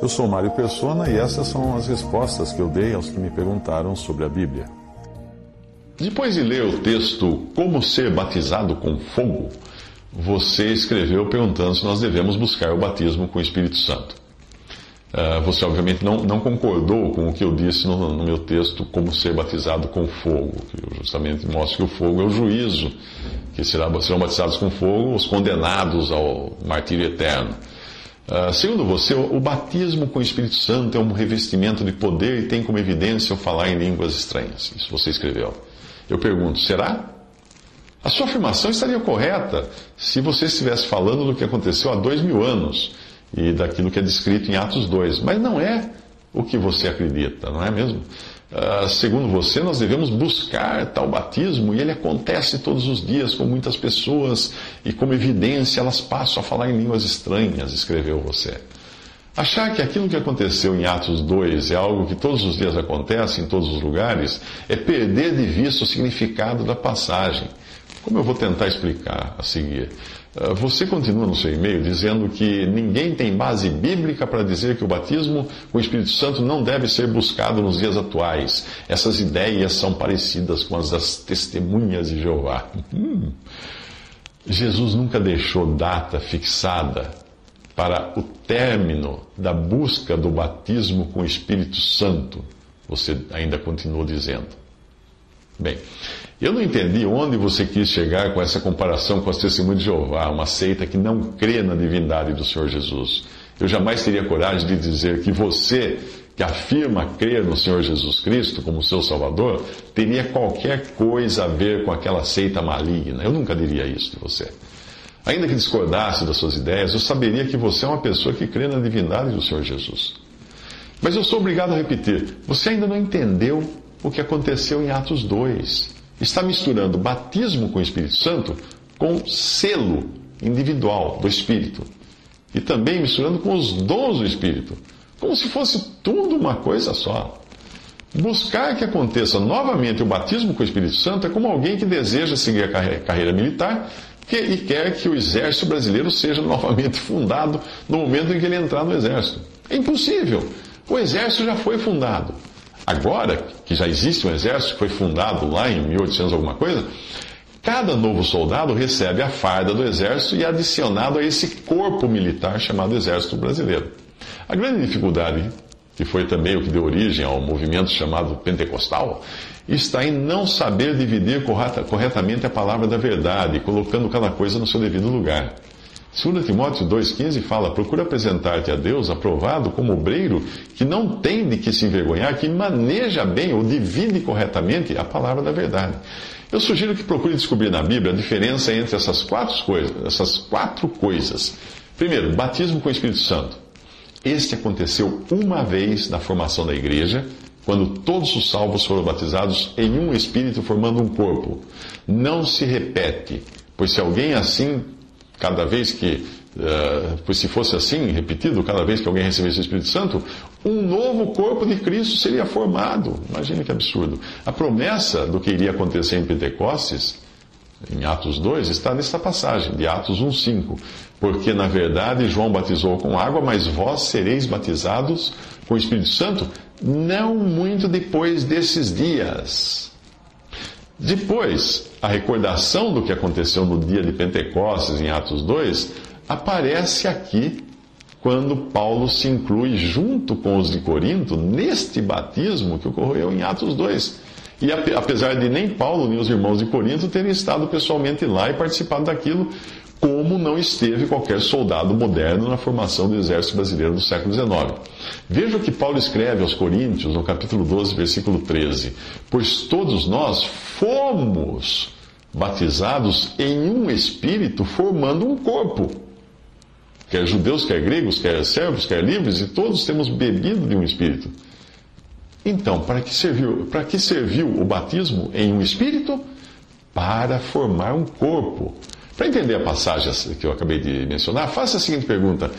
Eu sou Mário Persona e essas são as respostas que eu dei aos que me perguntaram sobre a Bíblia. Depois de ler o texto Como Ser Batizado com Fogo, você escreveu perguntando se nós devemos buscar o batismo com o Espírito Santo. Uh, você, obviamente, não, não, concordou com o que eu disse no, no, meu texto Como Ser Batizado com Fogo, que eu justamente mostro que o fogo é o juízo, que serão batizados com fogo os condenados ao martírio eterno. Uh, segundo você, o batismo com o Espírito Santo é um revestimento de poder e tem como evidência o falar em línguas estranhas. Isso você escreveu. Eu pergunto, será? A sua afirmação estaria correta se você estivesse falando do que aconteceu há dois mil anos e daquilo que é descrito em Atos 2. Mas não é o que você acredita, não é mesmo? Uh, segundo você, nós devemos buscar tal batismo e ele acontece todos os dias com muitas pessoas e, como evidência, elas passam a falar em línguas estranhas, escreveu você. Achar que aquilo que aconteceu em Atos 2 é algo que todos os dias acontece em todos os lugares é perder de vista o significado da passagem. Como eu vou tentar explicar a seguir? Ah, você continua no seu e-mail dizendo que ninguém tem base bíblica para dizer que o batismo com o Espírito Santo não deve ser buscado nos dias atuais. Essas ideias são parecidas com as das testemunhas de Jeová. Hum. Jesus nunca deixou data fixada para o término da busca do batismo com o Espírito Santo. Você ainda continua dizendo. Bem, eu não entendi onde você quis chegar com essa comparação com as testemunhas de Jeová, uma seita que não crê na divindade do Senhor Jesus. Eu jamais teria coragem de dizer que você, que afirma crer no Senhor Jesus Cristo como seu Salvador, teria qualquer coisa a ver com aquela seita maligna. Eu nunca diria isso de você. Ainda que discordasse das suas ideias, eu saberia que você é uma pessoa que crê na divindade do Senhor Jesus. Mas eu sou obrigado a repetir: você ainda não entendeu o que aconteceu em Atos 2 está misturando batismo com o Espírito Santo com selo individual do Espírito. E também misturando com os dons do Espírito. Como se fosse tudo uma coisa só. Buscar que aconteça novamente o batismo com o Espírito Santo é como alguém que deseja seguir a carreira militar e quer que o exército brasileiro seja novamente fundado no momento em que ele entrar no exército. É impossível. O exército já foi fundado. Agora, que já existe um exército que foi fundado lá em 1800 alguma coisa, cada novo soldado recebe a farda do exército e é adicionado a esse corpo militar chamado Exército Brasileiro. A grande dificuldade, que foi também o que deu origem ao movimento chamado pentecostal, está em não saber dividir corretamente a palavra da verdade, colocando cada coisa no seu devido lugar. 2 Timóteo 2,15 fala: Procura apresentar-te a Deus aprovado como obreiro que não tem de que se envergonhar, que maneja bem ou divide corretamente a palavra da verdade. Eu sugiro que procure descobrir na Bíblia a diferença entre essas quatro coisas. Essas quatro coisas. Primeiro, batismo com o Espírito Santo. Este aconteceu uma vez na formação da igreja, quando todos os salvos foram batizados em um Espírito, formando um corpo. Não se repete, pois se alguém assim cada vez que, uh, pois se fosse assim, repetido, cada vez que alguém recebesse o Espírito Santo, um novo corpo de Cristo seria formado. Imagina que absurdo. A promessa do que iria acontecer em Pentecostes, em Atos 2, está nesta passagem, de Atos 1,5. Porque, na verdade, João batizou com água, mas vós sereis batizados com o Espírito Santo não muito depois desses dias. Depois, a recordação do que aconteceu no dia de Pentecostes, em Atos 2, aparece aqui quando Paulo se inclui junto com os de Corinto neste batismo que ocorreu em Atos 2. E apesar de nem Paulo nem os irmãos de Corinto terem estado pessoalmente lá e participado daquilo, como não esteve qualquer soldado moderno na formação do exército brasileiro do século XIX. Veja o que Paulo escreve aos Coríntios, no capítulo 12, versículo 13: Pois todos nós fomos batizados em um espírito, formando um corpo. Quer judeus, quer gregos, quer servos, quer livres, e todos temos bebido de um espírito. Então, para que serviu, para que serviu o batismo em um espírito? Para formar um corpo para entender a passagem que eu acabei de mencionar, faça a seguinte pergunta: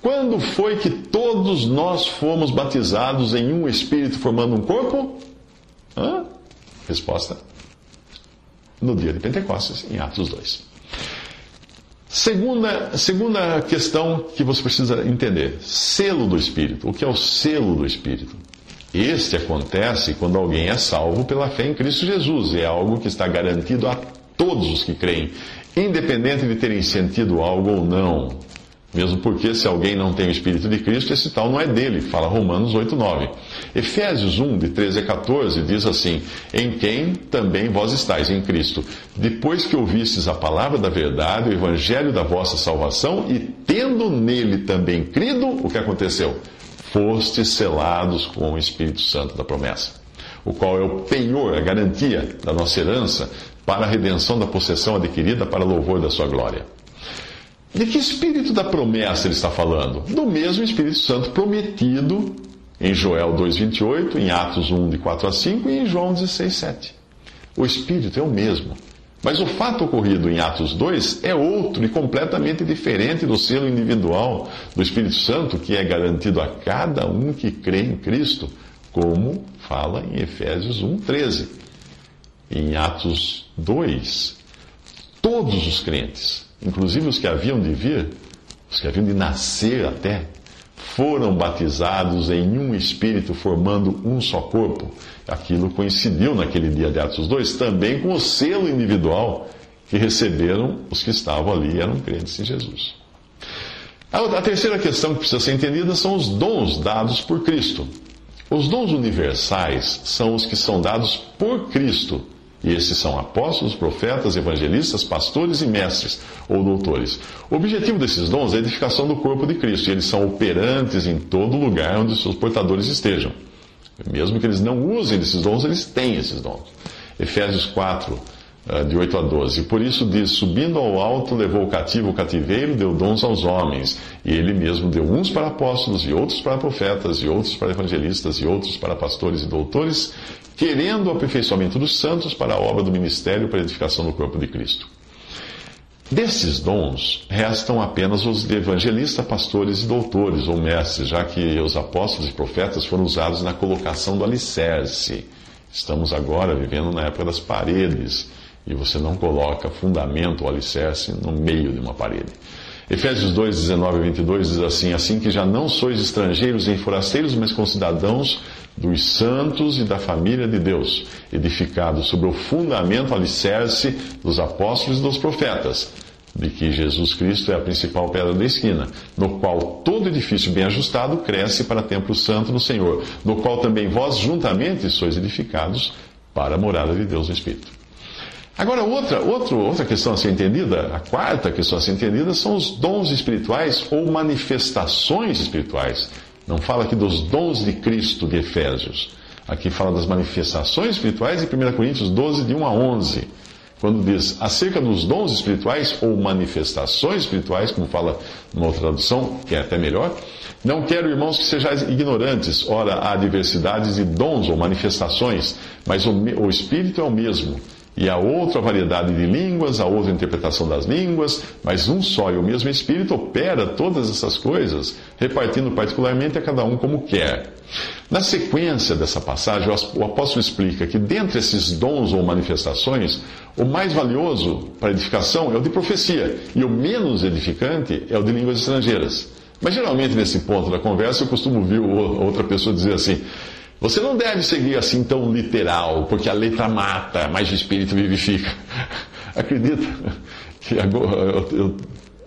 Quando foi que todos nós fomos batizados em um espírito formando um corpo? Hã? Resposta: No dia de Pentecostes, em Atos 2. Segunda, segunda questão que você precisa entender: selo do Espírito. O que é o selo do Espírito? Este acontece quando alguém é salvo pela fé em Cristo Jesus. É algo que está garantido a todos os que creem, independente de terem sentido algo ou não. Mesmo porque, se alguém não tem o Espírito de Cristo, esse tal não é dele, fala Romanos 8, 9. Efésios 1, de 13 a 14, diz assim: Em quem também vós estáis, em Cristo, depois que ouvistes a palavra da verdade, o evangelho da vossa salvação, e tendo nele também crido, o que aconteceu? Fostes selados com o Espírito Santo da promessa, o qual é o penhor, a garantia da nossa herança para a redenção da possessão adquirida para louvor da sua glória. De que espírito da promessa ele está falando? Do mesmo Espírito Santo prometido em Joel 2,28, em Atos 1, de 4 a 5 e em João 16, 7. O Espírito é o mesmo. Mas o fato ocorrido em Atos 2 é outro e completamente diferente do selo individual do Espírito Santo que é garantido a cada um que crê em Cristo, como fala em Efésios 1,13. Em Atos 2, todos os crentes inclusive os que haviam de vir, os que haviam de nascer até, foram batizados em um espírito, formando um só corpo. Aquilo coincidiu naquele dia de Atos 2 também com o selo individual que receberam os que estavam ali e eram crentes em Jesus. A terceira questão que precisa ser entendida são os dons dados por Cristo. Os dons universais são os que são dados por Cristo e esses são apóstolos, profetas, evangelistas, pastores e mestres ou doutores. O objetivo desses dons é a edificação do corpo de Cristo, e eles são operantes em todo lugar onde seus portadores estejam. Mesmo que eles não usem esses dons, eles têm esses dons. Efésios 4, ah, de 8 a 12. Por isso diz: Subindo ao alto, levou o cativo o cativeiro, deu dons aos homens. E ele mesmo deu uns para apóstolos, e outros para profetas, e outros para evangelistas, e outros para pastores e doutores, querendo o aperfeiçoamento dos santos para a obra do ministério para a edificação do corpo de Cristo. Desses dons, restam apenas os de evangelista, pastores e doutores, ou mestres, já que os apóstolos e profetas foram usados na colocação do alicerce. Estamos agora vivendo na época das paredes e você não coloca fundamento ou alicerce no meio de uma parede. Efésios 2, 19 a 22 diz assim: Assim que já não sois estrangeiros nem forasteiros, mas concidadãos dos santos e da família de Deus, edificados sobre o fundamento alicerce dos apóstolos e dos profetas, de que Jesus Cristo é a principal pedra da esquina, no qual todo edifício bem ajustado cresce para templo santo no Senhor, no qual também vós juntamente sois edificados para a morada de Deus no Espírito. Agora, outra, outra, outra questão a ser entendida, a quarta questão a ser entendida, são os dons espirituais ou manifestações espirituais. Não fala aqui dos dons de Cristo de Efésios. Aqui fala das manifestações espirituais em 1 Coríntios 12, de 1 a 11. Quando diz acerca dos dons espirituais ou manifestações espirituais, como fala numa outra tradução, que é até melhor, não quero, irmãos, que sejais ignorantes. Ora, há diversidades de dons ou manifestações, mas o, o Espírito é o mesmo. E há outra variedade de línguas, há outra interpretação das línguas, mas um só e o mesmo Espírito opera todas essas coisas, repartindo particularmente a cada um como quer. Na sequência dessa passagem, o apóstolo explica que dentre esses dons ou manifestações, o mais valioso para edificação é o de profecia, e o menos edificante é o de línguas estrangeiras. Mas geralmente nesse ponto da conversa eu costumo ouvir outra pessoa dizer assim: você não deve seguir assim tão literal, porque a letra mata, mas o espírito vivifica. Acredita que agora, eu, eu,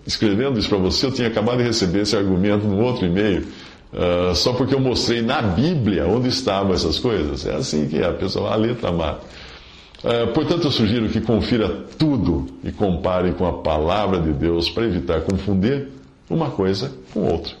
escrevendo isso para você, eu tinha acabado de receber esse argumento no outro e-mail, uh, só porque eu mostrei na Bíblia onde estavam essas coisas. É assim que é, a pessoa, a letra mata. Uh, portanto, eu sugiro que confira tudo e compare com a palavra de Deus para evitar confundir uma coisa com outra.